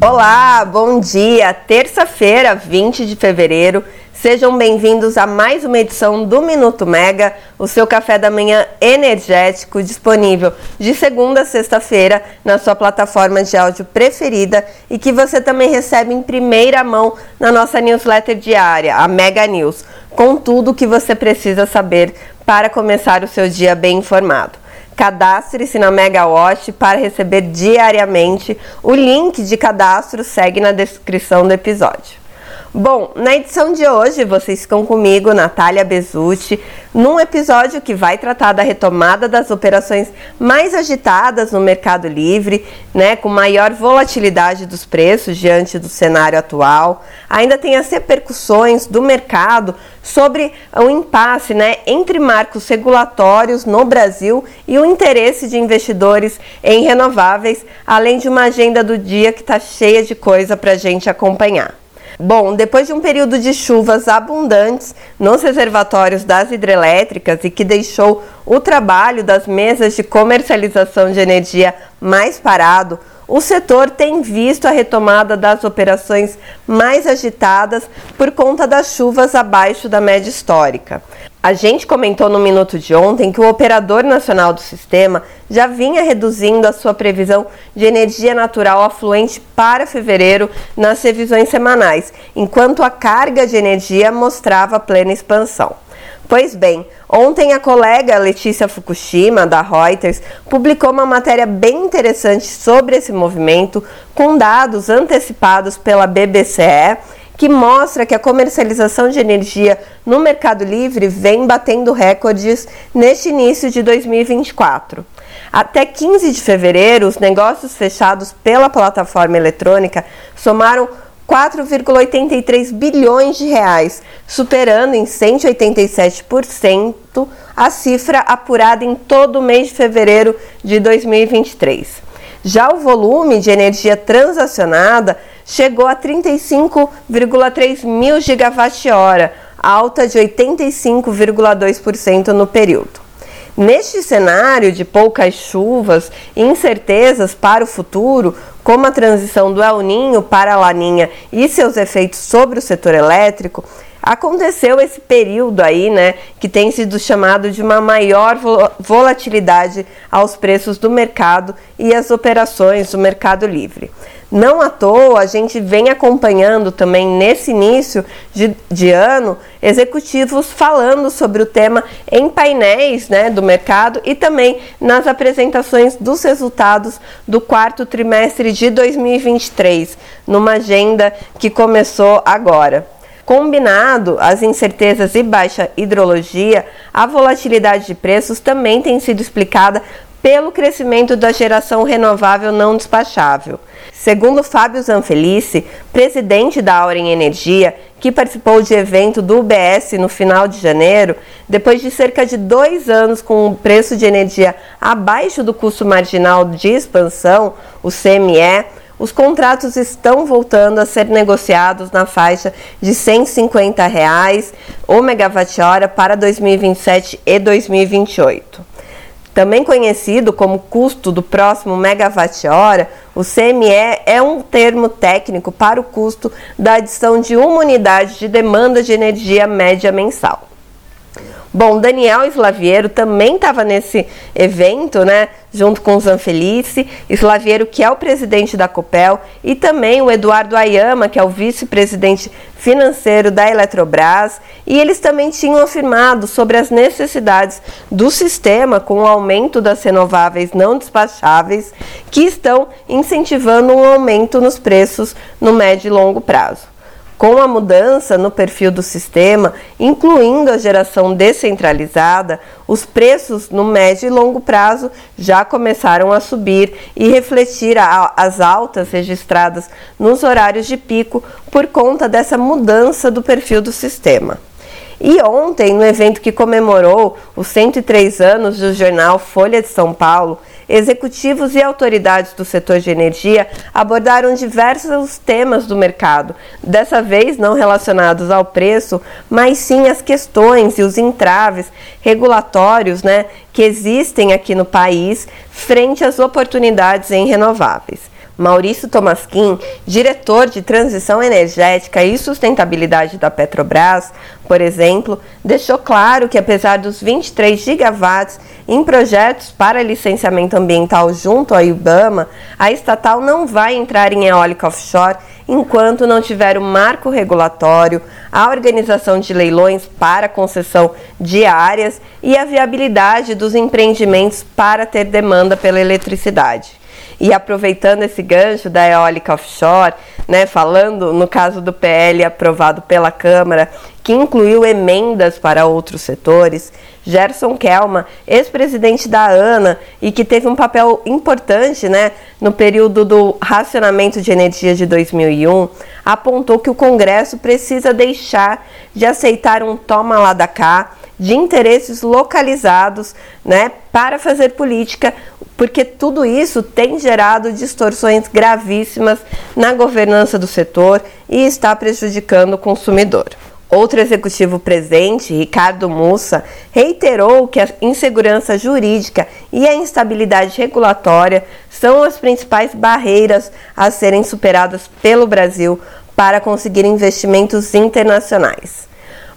Olá, bom dia! Terça-feira, 20 de fevereiro. Sejam bem-vindos a mais uma edição do Minuto Mega, o seu café da manhã energético, disponível de segunda a sexta-feira na sua plataforma de áudio preferida e que você também recebe em primeira mão na nossa newsletter diária, a Mega News, com tudo o que você precisa saber para começar o seu dia bem informado. Cadastre-se na Megawatt para receber diariamente. O link de cadastro segue na descrição do episódio. Bom, na edição de hoje vocês ficam comigo, Natália Bezutti, num episódio que vai tratar da retomada das operações mais agitadas no Mercado Livre, né, com maior volatilidade dos preços diante do cenário atual. Ainda tem as repercussões do mercado sobre o impasse, né, entre marcos regulatórios no Brasil e o interesse de investidores em renováveis, além de uma agenda do dia que está cheia de coisa para a gente acompanhar. Bom, depois de um período de chuvas abundantes nos reservatórios das hidrelétricas e que deixou o trabalho das mesas de comercialização de energia mais parado, o setor tem visto a retomada das operações mais agitadas por conta das chuvas abaixo da média histórica. A gente comentou no minuto de ontem que o operador nacional do sistema já vinha reduzindo a sua previsão de energia natural afluente para fevereiro nas revisões semanais, enquanto a carga de energia mostrava plena expansão. Pois bem, ontem a colega Letícia Fukushima, da Reuters, publicou uma matéria bem interessante sobre esse movimento, com dados antecipados pela BBCE que mostra que a comercialização de energia no Mercado Livre vem batendo recordes neste início de 2024. Até 15 de fevereiro, os negócios fechados pela plataforma eletrônica somaram 4,83 bilhões de reais, superando em 187% a cifra apurada em todo o mês de fevereiro de 2023. Já o volume de energia transacionada chegou a 35,3 mil gigawatt-hora, alta de 85,2% no período. Neste cenário de poucas chuvas e incertezas para o futuro, como a transição do El Ninho para a Laninha e seus efeitos sobre o setor elétrico, aconteceu esse período aí, né, que tem sido chamado de uma maior volatilidade aos preços do mercado e as operações do Mercado Livre. Não à toa, a gente vem acompanhando também nesse início de, de ano executivos falando sobre o tema em painéis né, do mercado e também nas apresentações dos resultados do quarto trimestre de 2023, numa agenda que começou agora. Combinado as incertezas e baixa hidrologia, a volatilidade de preços também tem sido explicada pelo crescimento da geração renovável não despachável. Segundo Fábio Zanfelice, presidente da Auren Energia, que participou de evento do UBS no final de janeiro, depois de cerca de dois anos com o preço de energia abaixo do custo marginal de expansão, o CME, os contratos estão voltando a ser negociados na faixa de 150 reais o megawatt-hora para 2027 e 2028. Também conhecido como custo do próximo megawatt-hora, o CME é um termo técnico para o custo da adição de uma unidade de demanda de energia média mensal. Bom, Daniel Slaviero também estava nesse evento, né, junto com o Zanfelice, Slaviero que é o presidente da Copel, e também o Eduardo Ayama, que é o vice-presidente financeiro da Eletrobras, e eles também tinham afirmado sobre as necessidades do sistema com o aumento das renováveis não despacháveis, que estão incentivando um aumento nos preços no médio e longo prazo. Com a mudança no perfil do sistema, incluindo a geração descentralizada, os preços no médio e longo prazo já começaram a subir e refletir a, as altas registradas nos horários de pico por conta dessa mudança do perfil do sistema. E ontem, no evento que comemorou os 103 anos do jornal Folha de São Paulo, executivos e autoridades do setor de energia abordaram diversos temas do mercado, dessa vez não relacionados ao preço, mas sim as questões e os entraves regulatórios né, que existem aqui no país frente às oportunidades em renováveis. Maurício Tomasquim, diretor de transição energética e sustentabilidade da Petrobras, por exemplo, deixou claro que apesar dos 23 gigawatts em projetos para licenciamento ambiental junto ao IBAMA, a estatal não vai entrar em eólica offshore enquanto não tiver o marco regulatório, a organização de leilões para concessão de áreas e a viabilidade dos empreendimentos para ter demanda pela eletricidade. E aproveitando esse gancho da eólica offshore, né, falando no caso do PL aprovado pela Câmara, que incluiu emendas para outros setores, Gerson Kelma, ex-presidente da ANA e que teve um papel importante né, no período do racionamento de energia de 2001, apontou que o Congresso precisa deixar de aceitar um toma lá da cá de interesses localizados né, para fazer política, porque tudo isso tem gerado distorções gravíssimas na governança do setor e está prejudicando o consumidor. Outro executivo presente, Ricardo Mussa, reiterou que a insegurança jurídica e a instabilidade regulatória são as principais barreiras a serem superadas pelo Brasil para conseguir investimentos internacionais.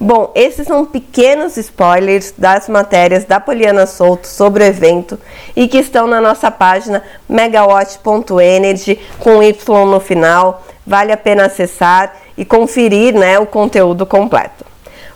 Bom, esses são pequenos spoilers das matérias da Poliana Souto sobre o evento e que estão na nossa página megawatt.energy com Y no final. Vale a pena acessar e conferir né, o conteúdo completo.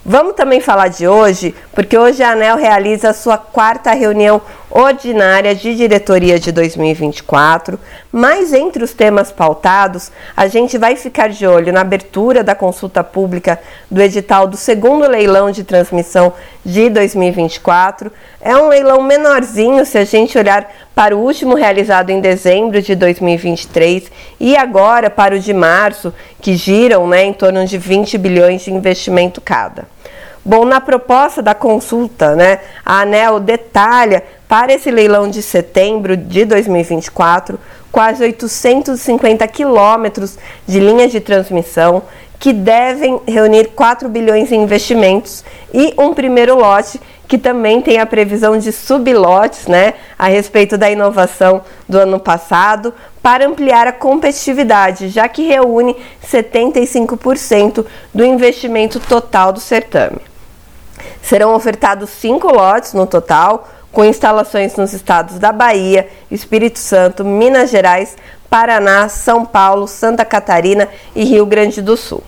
Vamos também falar de hoje, porque hoje a ANEL realiza a sua quarta reunião ordinária de diretoria de 2024, mas entre os temas pautados, a gente vai ficar de olho na abertura da consulta pública do edital do segundo leilão de transmissão de 2024. É um leilão menorzinho se a gente olhar para o último realizado em dezembro de 2023 e agora para o de março, que giram né, em torno de 20 bilhões de investimento cada. Bom, na proposta da consulta, né, a ANEL detalha para esse leilão de setembro de 2024 quase 850 quilômetros de linhas de transmissão que devem reunir 4 bilhões em investimentos e um primeiro lote que também tem a previsão de sublotes, né, a respeito da inovação do ano passado, para ampliar a competitividade, já que reúne 75% do investimento total do certame. Serão ofertados cinco lotes no total, com instalações nos estados da Bahia, Espírito Santo, Minas Gerais, Paraná, São Paulo, Santa Catarina e Rio Grande do Sul.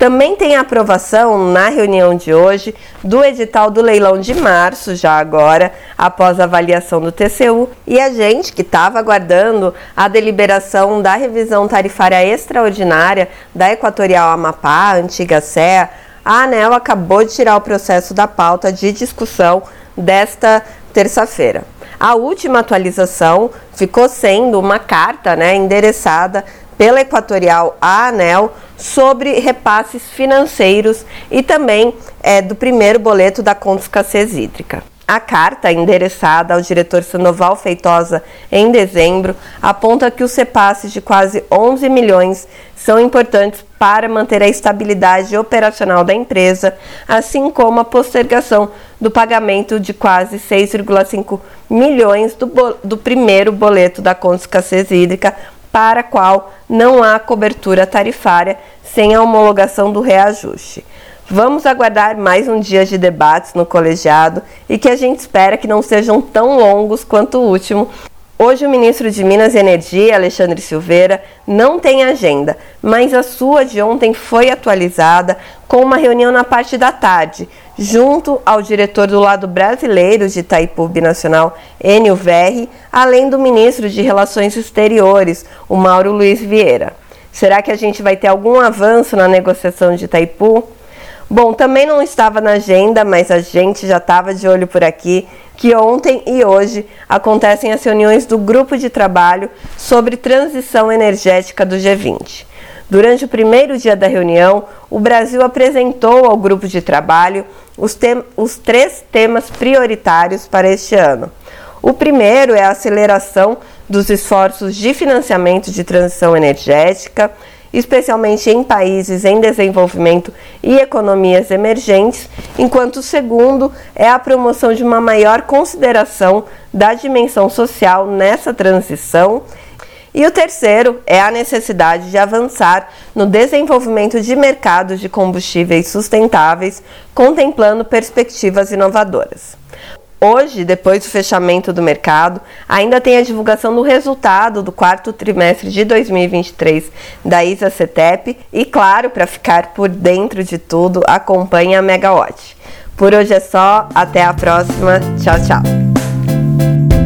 Também tem a aprovação na reunião de hoje do edital do leilão de março, já agora, após a avaliação do TCU, e a gente que estava aguardando a deliberação da revisão tarifária extraordinária da Equatorial Amapá, antiga CEA, a ANEL acabou de tirar o processo da pauta de discussão desta terça-feira. A última atualização ficou sendo uma carta né, endereçada pela Equatorial à ANEL sobre repasses financeiros e também é, do primeiro boleto da conta escassez hídrica. A carta, endereçada ao diretor Sandoval Feitosa em dezembro, aponta que os repasses de quase 11 milhões são importantes para manter a estabilidade operacional da empresa, assim como a postergação do pagamento de quase 6,5 milhões do, do, primeiro boleto da conta escassez hídrica, para a qual não há cobertura tarifária sem a homologação do reajuste. Vamos aguardar mais um dia de debates no colegiado e que a gente espera que não sejam tão longos quanto o último. Hoje, o ministro de Minas e Energia, Alexandre Silveira, não tem agenda, mas a sua de ontem foi atualizada com uma reunião na parte da tarde, junto ao diretor do lado brasileiro de Itaipu Binacional, Enio Verri, além do ministro de Relações Exteriores, o Mauro Luiz Vieira. Será que a gente vai ter algum avanço na negociação de Itaipu? Bom, também não estava na agenda, mas a gente já estava de olho por aqui que ontem e hoje acontecem as reuniões do grupo de trabalho sobre transição energética do G20. Durante o primeiro dia da reunião, o Brasil apresentou ao grupo de trabalho os, os três temas prioritários para este ano: O primeiro é a aceleração dos esforços de financiamento de transição energética, especialmente em países em desenvolvimento e economias emergentes, enquanto o segundo é a promoção de uma maior consideração da dimensão social nessa transição. E o terceiro é a necessidade de avançar no desenvolvimento de mercados de combustíveis sustentáveis, contemplando perspectivas inovadoras. Hoje, depois do fechamento do mercado, ainda tem a divulgação do resultado do quarto trimestre de 2023 da ISA CETEP e, claro, para ficar por dentro de tudo, acompanhe a Megawatt. Por hoje é só, até a próxima. Tchau, tchau.